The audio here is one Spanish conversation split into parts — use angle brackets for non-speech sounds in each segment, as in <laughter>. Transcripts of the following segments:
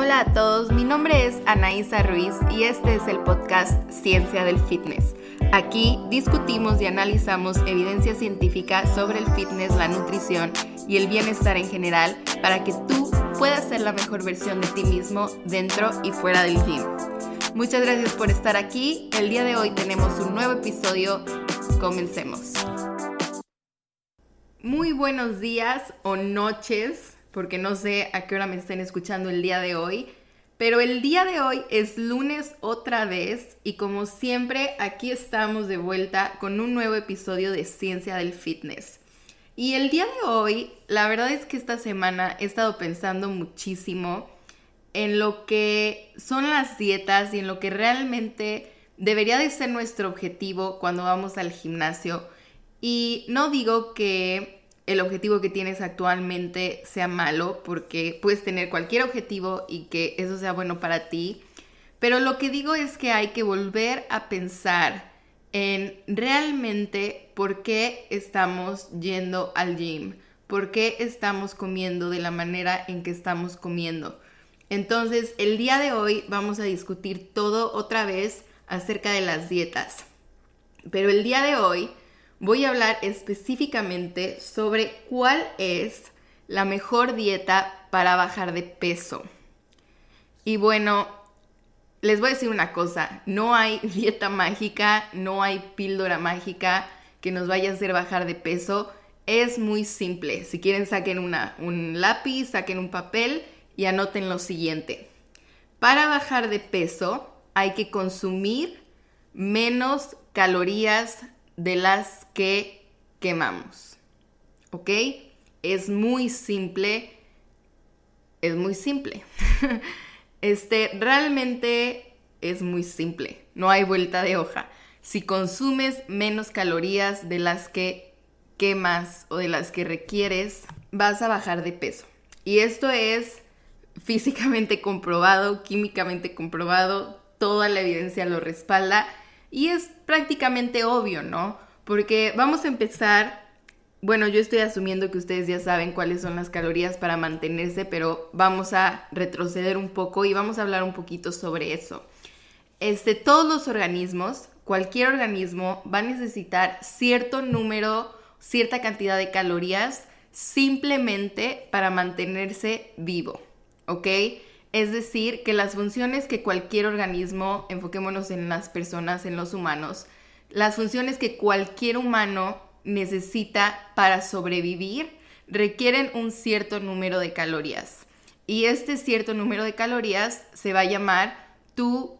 Hola a todos, mi nombre es Anaísa Ruiz y este es el podcast Ciencia del Fitness. Aquí discutimos y analizamos evidencia científica sobre el fitness, la nutrición y el bienestar en general para que tú puedas ser la mejor versión de ti mismo dentro y fuera del gym. Muchas gracias por estar aquí. El día de hoy tenemos un nuevo episodio. Comencemos. Muy buenos días o noches porque no sé a qué hora me estén escuchando el día de hoy. Pero el día de hoy es lunes otra vez y como siempre aquí estamos de vuelta con un nuevo episodio de Ciencia del Fitness. Y el día de hoy, la verdad es que esta semana he estado pensando muchísimo en lo que son las dietas y en lo que realmente debería de ser nuestro objetivo cuando vamos al gimnasio. Y no digo que el objetivo que tienes actualmente sea malo, porque puedes tener cualquier objetivo y que eso sea bueno para ti. Pero lo que digo es que hay que volver a pensar en realmente por qué estamos yendo al gym, por qué estamos comiendo de la manera en que estamos comiendo. Entonces, el día de hoy vamos a discutir todo otra vez acerca de las dietas. Pero el día de hoy voy a hablar específicamente sobre cuál es la mejor dieta para bajar de peso. Y bueno, les voy a decir una cosa, no hay <laughs> dieta mágica, no hay píldora mágica que nos vaya a hacer bajar de peso. Es muy simple. Si quieren saquen una, un lápiz, saquen un papel y anoten lo siguiente. Para bajar de peso hay que consumir menos calorías de las que quemamos. ¿Ok? Es muy simple. Es muy simple. <laughs> este, realmente es muy simple. No hay vuelta de hoja. Si consumes menos calorías de las que quemas o de las que requieres, vas a bajar de peso. Y esto es físicamente comprobado, químicamente comprobado, toda la evidencia lo respalda y es prácticamente obvio, ¿no? Porque vamos a empezar, bueno, yo estoy asumiendo que ustedes ya saben cuáles son las calorías para mantenerse, pero vamos a retroceder un poco y vamos a hablar un poquito sobre eso. Este, todos los organismos, cualquier organismo va a necesitar cierto número, cierta cantidad de calorías simplemente para mantenerse vivo, ¿ok? Es decir, que las funciones que cualquier organismo, enfoquémonos en las personas, en los humanos, las funciones que cualquier humano necesita para sobrevivir requieren un cierto número de calorías. Y este cierto número de calorías se va a llamar tu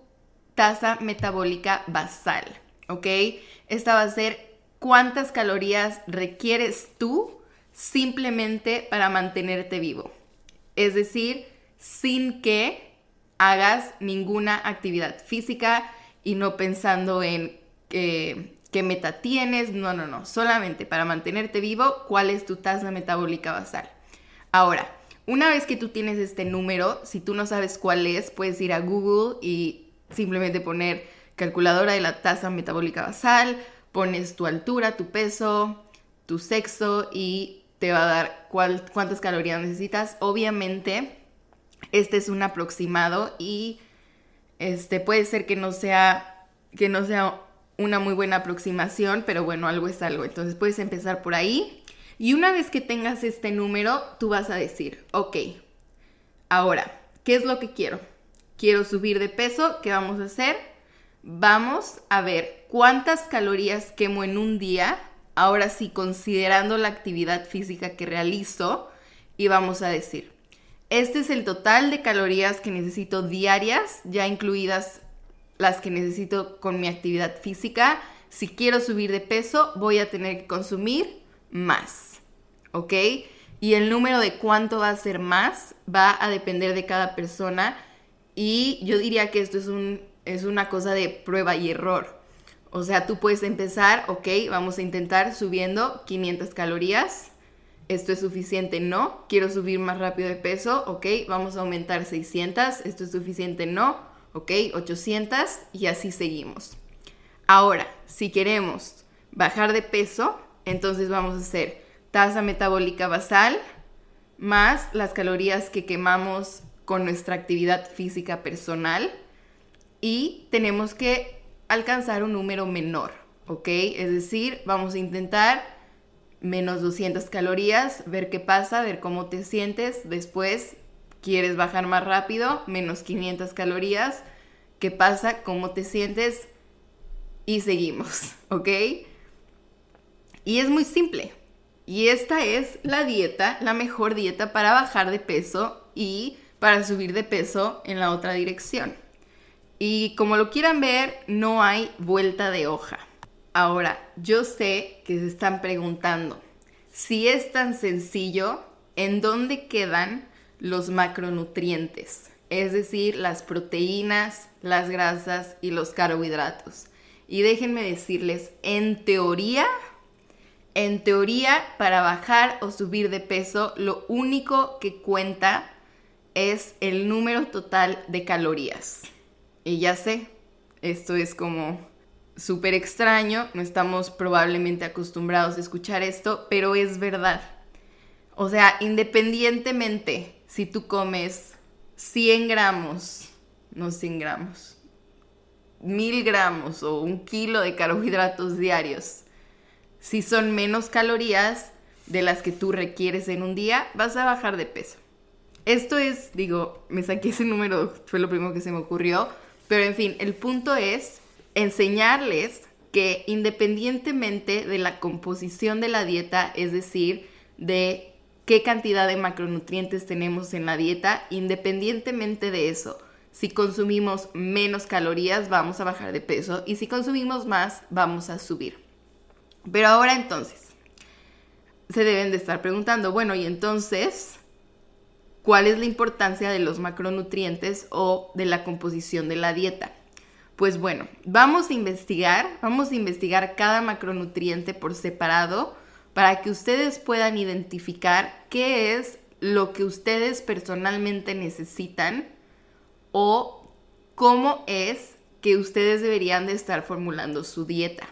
tasa metabólica basal, ¿ok? Esta va a ser cuántas calorías requieres tú simplemente para mantenerte vivo. Es decir, sin que hagas ninguna actividad física y no pensando en qué meta tienes, no, no, no, solamente para mantenerte vivo, cuál es tu tasa metabólica basal. Ahora, una vez que tú tienes este número, si tú no sabes cuál es, puedes ir a Google y simplemente poner calculadora de la tasa metabólica basal, pones tu altura, tu peso, tu sexo y te va a dar cuántas calorías necesitas. Obviamente, este es un aproximado y este puede ser que no sea que no sea una muy buena aproximación, pero bueno, algo es algo. Entonces puedes empezar por ahí y una vez que tengas este número, tú vas a decir, ok, ahora, ¿qué es lo que quiero? Quiero subir de peso, ¿qué vamos a hacer? Vamos a ver cuántas calorías quemo en un día, ahora sí, considerando la actividad física que realizo, y vamos a decir, este es el total de calorías que necesito diarias, ya incluidas las que necesito con mi actividad física. Si quiero subir de peso, voy a tener que consumir más. ¿Ok? Y el número de cuánto va a ser más va a depender de cada persona. Y yo diría que esto es, un, es una cosa de prueba y error. O sea, tú puedes empezar, ok, vamos a intentar subiendo 500 calorías esto es suficiente, no, quiero subir más rápido de peso, ok, vamos a aumentar 600, esto es suficiente, no, ok, 800 y así seguimos. Ahora, si queremos bajar de peso, entonces vamos a hacer tasa metabólica basal más las calorías que quemamos con nuestra actividad física personal y tenemos que alcanzar un número menor, ¿ok? Es decir, vamos a intentar menos 200 calorías, ver qué pasa, ver cómo te sientes, después quieres bajar más rápido, menos 500 calorías, qué pasa, cómo te sientes y seguimos, <laughs> ¿ok? Y es muy simple. Y esta es la dieta, la mejor dieta para bajar de peso y para subir de peso en la otra dirección. Y como lo quieran ver, no hay vuelta de hoja. Ahora, yo sé que se están preguntando, si es tan sencillo, ¿en dónde quedan los macronutrientes? Es decir, las proteínas, las grasas y los carbohidratos. Y déjenme decirles, en teoría, en teoría, para bajar o subir de peso, lo único que cuenta es el número total de calorías. Y ya sé, esto es como súper extraño, no estamos probablemente acostumbrados a escuchar esto, pero es verdad. O sea, independientemente si tú comes 100 gramos, no 100 gramos, 1000 gramos o un kilo de carbohidratos diarios, si son menos calorías de las que tú requieres en un día, vas a bajar de peso. Esto es, digo, me saqué ese número, fue lo primero que se me ocurrió, pero en fin, el punto es enseñarles que independientemente de la composición de la dieta, es decir, de qué cantidad de macronutrientes tenemos en la dieta, independientemente de eso, si consumimos menos calorías vamos a bajar de peso y si consumimos más vamos a subir. Pero ahora entonces, se deben de estar preguntando, bueno, y entonces, ¿cuál es la importancia de los macronutrientes o de la composición de la dieta? Pues bueno, vamos a investigar, vamos a investigar cada macronutriente por separado para que ustedes puedan identificar qué es lo que ustedes personalmente necesitan o cómo es que ustedes deberían de estar formulando su dieta.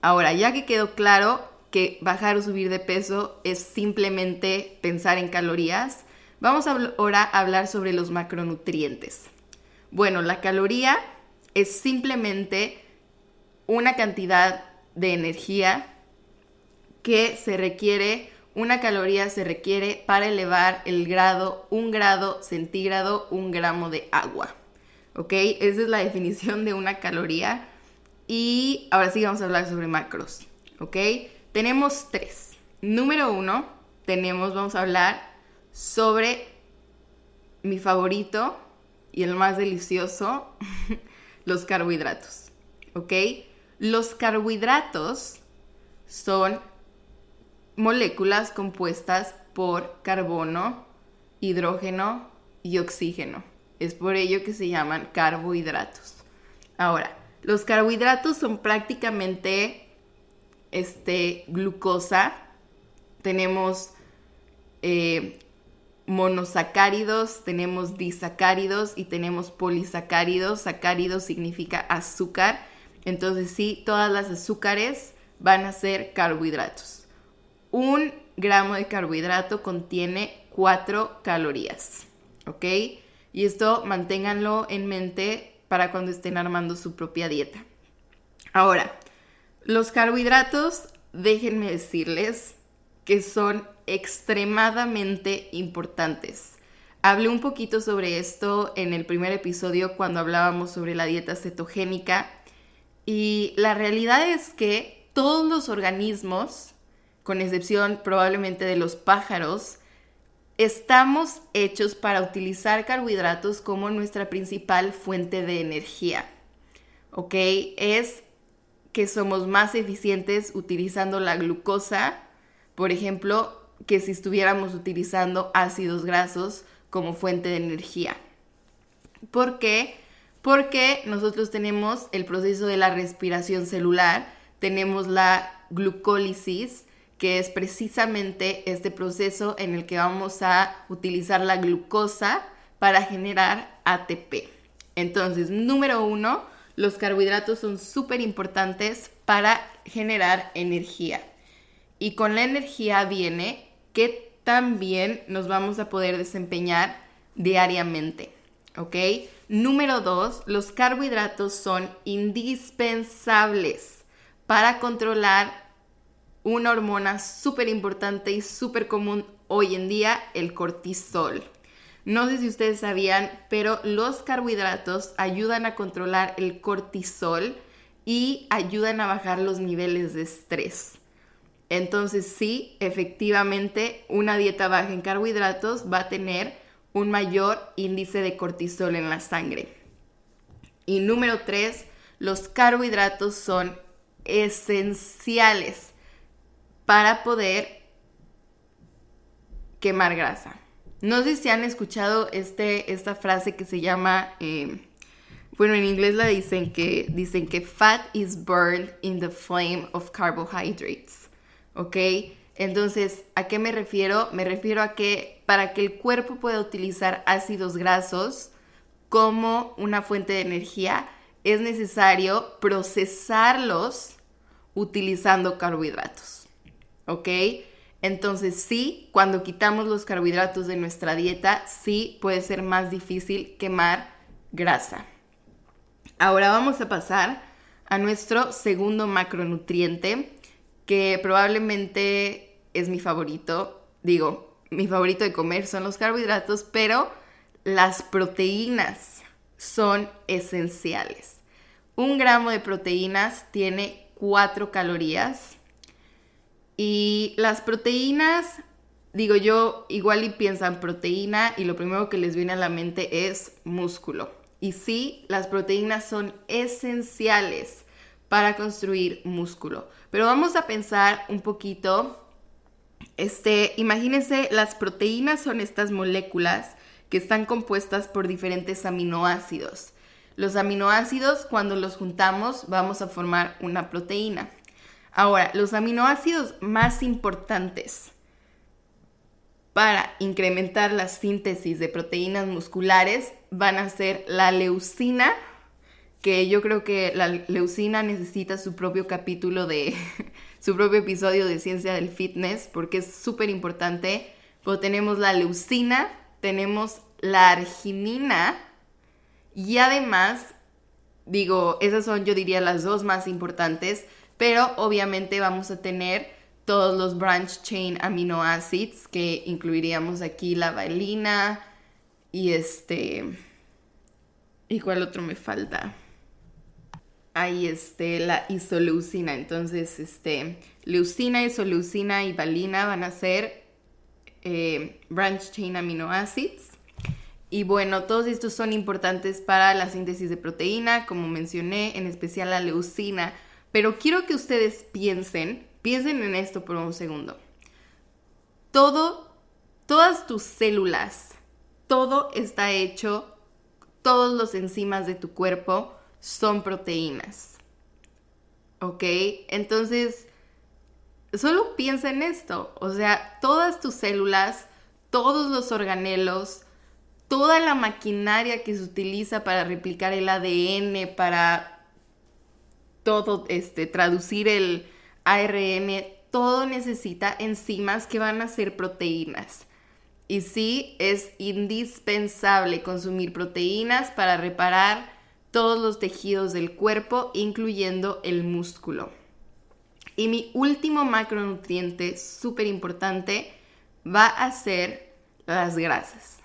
Ahora, ya que quedó claro que bajar o subir de peso es simplemente pensar en calorías, vamos ahora a hablar sobre los macronutrientes. Bueno, la caloría es simplemente una cantidad de energía que se requiere, una caloría se requiere para elevar el grado, un grado centígrado, un gramo de agua. ¿Ok? Esa es la definición de una caloría. Y ahora sí vamos a hablar sobre macros. ¿Ok? Tenemos tres. Número uno, tenemos, vamos a hablar sobre mi favorito y el más delicioso, <laughs> los carbohidratos. ¿Ok? Los carbohidratos son moléculas compuestas por carbono, hidrógeno y oxígeno. Es por ello que se llaman carbohidratos. Ahora, los carbohidratos son prácticamente este, glucosa. Tenemos eh, monosacáridos, tenemos disacáridos y tenemos polisacáridos. Sacáridos significa azúcar. Entonces sí, todas las azúcares van a ser carbohidratos un gramo de carbohidrato contiene 4 calorías, ¿ok? Y esto manténganlo en mente para cuando estén armando su propia dieta. Ahora, los carbohidratos, déjenme decirles que son extremadamente importantes. Hablé un poquito sobre esto en el primer episodio cuando hablábamos sobre la dieta cetogénica y la realidad es que todos los organismos con excepción probablemente de los pájaros, estamos hechos para utilizar carbohidratos como nuestra principal fuente de energía. ¿Ok? Es que somos más eficientes utilizando la glucosa, por ejemplo, que si estuviéramos utilizando ácidos grasos como fuente de energía. ¿Por qué? Porque nosotros tenemos el proceso de la respiración celular, tenemos la glucólisis, que es precisamente este proceso en el que vamos a utilizar la glucosa para generar ATP. Entonces, número uno, los carbohidratos son súper importantes para generar energía. Y con la energía viene que también nos vamos a poder desempeñar diariamente. ¿Ok? Número dos, los carbohidratos son indispensables para controlar una hormona súper importante y súper común hoy en día, el cortisol. No sé si ustedes sabían, pero los carbohidratos ayudan a controlar el cortisol y ayudan a bajar los niveles de estrés. Entonces sí, efectivamente, una dieta baja en carbohidratos va a tener un mayor índice de cortisol en la sangre. Y número tres, los carbohidratos son esenciales para poder quemar grasa. No sé si han escuchado este, esta frase que se llama, eh, bueno, en inglés la dicen que, dicen que fat is burned in the flame of carbohydrates, ¿ok? Entonces, ¿a qué me refiero? Me refiero a que para que el cuerpo pueda utilizar ácidos grasos como una fuente de energía, es necesario procesarlos utilizando carbohidratos, ¿ok? Entonces sí, cuando quitamos los carbohidratos de nuestra dieta, sí puede ser más difícil quemar grasa. Ahora vamos a pasar a nuestro segundo macronutriente, que probablemente es mi favorito. Digo, mi favorito de comer son los carbohidratos, pero las proteínas son esenciales. Un gramo de proteínas tiene 4 calorías y las proteínas, digo yo, igual y piensan proteína y lo primero que les viene a la mente es músculo. Y sí, las proteínas son esenciales para construir músculo. Pero vamos a pensar un poquito, este, imagínense, las proteínas son estas moléculas que están compuestas por diferentes aminoácidos. Los aminoácidos, cuando los juntamos, vamos a formar una proteína. Ahora, los aminoácidos más importantes para incrementar la síntesis de proteínas musculares van a ser la leucina, que yo creo que la leucina necesita su propio capítulo de <laughs> su propio episodio de ciencia del fitness porque es súper importante. Pero tenemos la leucina, tenemos la arginina y además, digo, esas son yo diría las dos más importantes pero obviamente vamos a tener todos los branch chain amino acids que incluiríamos aquí la valina y este y cuál otro me falta ahí este la isoleucina entonces este leucina isoleucina y valina van a ser eh, branch chain amino acids y bueno, todos estos son importantes para la síntesis de proteína, como mencioné, en especial la leucina, pero quiero que ustedes piensen, piensen en esto por un segundo. Todo, todas tus células, todo está hecho, todos los enzimas de tu cuerpo son proteínas. ¿Ok? Entonces, solo piensa en esto. O sea, todas tus células, todos los organelos, toda la maquinaria que se utiliza para replicar el ADN, para todo, este, traducir el ARN, todo necesita enzimas que van a ser proteínas. Y sí, es indispensable consumir proteínas para reparar todos los tejidos del cuerpo, incluyendo el músculo. Y mi último macronutriente súper importante va a ser las grasas.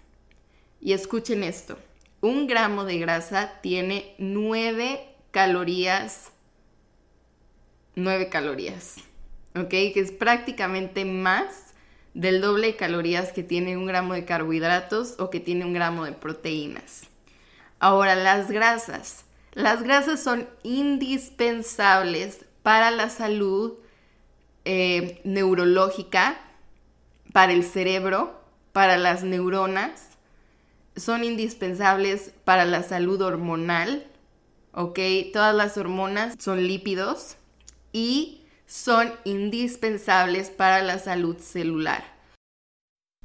Y escuchen esto, un gramo de grasa tiene 9 calorías 9 calorías, ¿ok? Que es prácticamente más del doble de calorías que tiene un gramo de carbohidratos o que tiene un gramo de proteínas. Ahora, las grasas. Las grasas son indispensables para la salud eh, neurológica, para el cerebro, para las neuronas. Son indispensables para la salud hormonal, ¿ok? Todas las hormonas son lípidos y son indispensables para la salud celular.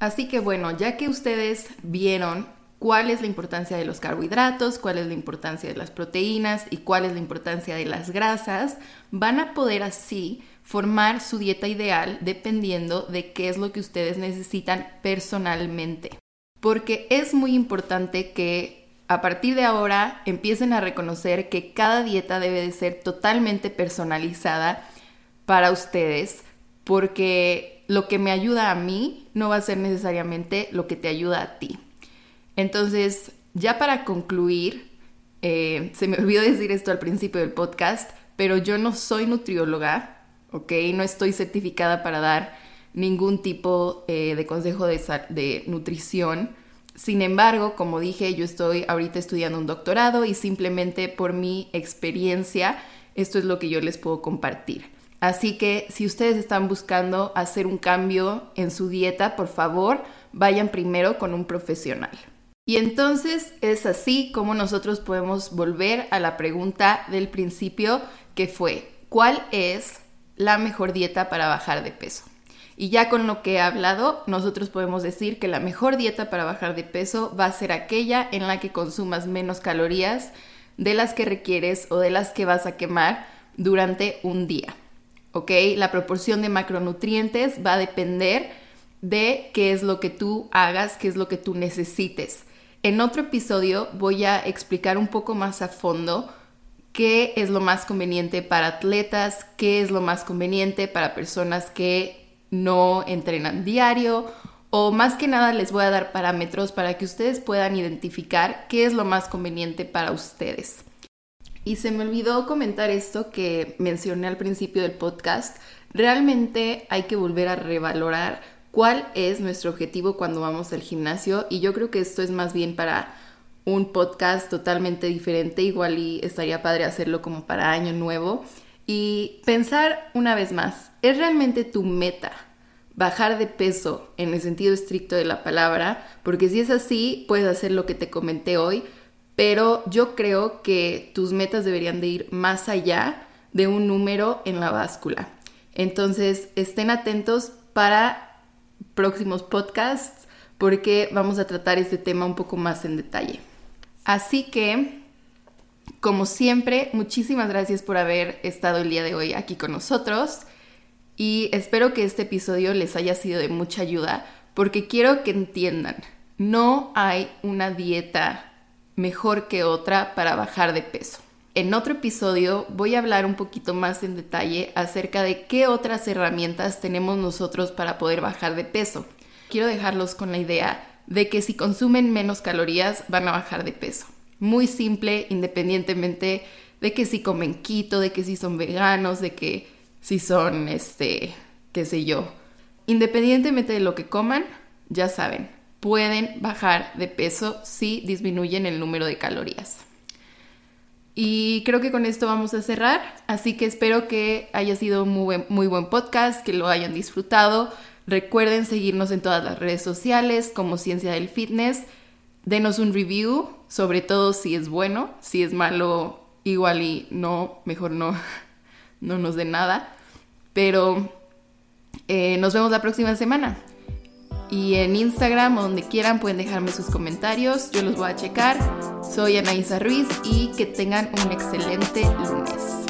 Así que bueno, ya que ustedes vieron cuál es la importancia de los carbohidratos, cuál es la importancia de las proteínas y cuál es la importancia de las grasas, van a poder así formar su dieta ideal dependiendo de qué es lo que ustedes necesitan personalmente. porque es muy importante que a partir de ahora empiecen a reconocer que cada dieta debe de ser totalmente personalizada para ustedes, porque lo que me ayuda a mí no va a ser necesariamente lo que te ayuda a ti. Entonces, ya para concluir, eh, se me olvidó decir esto al principio del podcast, pero yo no soy nutrióloga, ¿ok? No estoy certificada para dar ningún tipo eh, de consejo de, de nutrición. Sin embargo, como dije, yo estoy ahorita estudiando un doctorado y simplemente por mi experiencia, esto es lo que yo les puedo compartir. Así que si ustedes están buscando hacer un cambio en su dieta, por favor, vayan primero con un profesional. Y entonces es así como nosotros podemos volver a la pregunta del principio que fue, ¿cuál es la mejor dieta para bajar de peso? Y ya con lo que he hablado, nosotros podemos decir que la mejor dieta para bajar de peso va a ser aquella en la que consumas menos calorías de las que requieres o de las que vas a quemar durante un día. ¿Ok? La proporción de macronutrientes va a depender de qué es lo que tú hagas, qué es lo que tú necesites. En otro episodio voy a explicar un poco más a fondo qué es lo más conveniente para atletas, qué es lo más conveniente para personas que no entrenan diario o más que nada les voy a dar parámetros para que ustedes puedan identificar qué es lo más conveniente para ustedes. Y se me olvidó comentar esto que mencioné al principio del podcast. Realmente hay que volver a revalorar cuál es nuestro objetivo cuando vamos al gimnasio y yo creo que esto es más bien para un podcast totalmente diferente, igual y estaría padre hacerlo como para año nuevo y pensar una vez más, ¿es realmente tu meta bajar de peso en el sentido estricto de la palabra? Porque si es así, puedes hacer lo que te comenté hoy, pero yo creo que tus metas deberían de ir más allá de un número en la báscula. Entonces, estén atentos para próximos podcasts porque vamos a tratar este tema un poco más en detalle. Así que, como siempre, muchísimas gracias por haber estado el día de hoy aquí con nosotros y espero que este episodio les haya sido de mucha ayuda porque quiero que entiendan, no hay una dieta mejor que otra para bajar de peso. En otro episodio voy a hablar un poquito más en detalle acerca de qué otras herramientas tenemos nosotros para poder bajar de peso. Quiero dejarlos con la idea de que si consumen menos calorías van a bajar de peso. Muy simple, independientemente de que si comen quito, de que si son veganos, de que si son, este, qué sé yo. Independientemente de lo que coman, ya saben, pueden bajar de peso si disminuyen el número de calorías. Y creo que con esto vamos a cerrar, así que espero que haya sido muy buen, muy buen podcast, que lo hayan disfrutado. Recuerden seguirnos en todas las redes sociales como Ciencia del Fitness. Denos un review, sobre todo si es bueno, si es malo, igual y no, mejor no, <laughs> no nos den nada. Pero eh, nos vemos la próxima semana. Y en Instagram o donde quieran pueden dejarme sus comentarios, yo los voy a checar. Soy Anaísa Ruiz y que tengan un excelente lunes.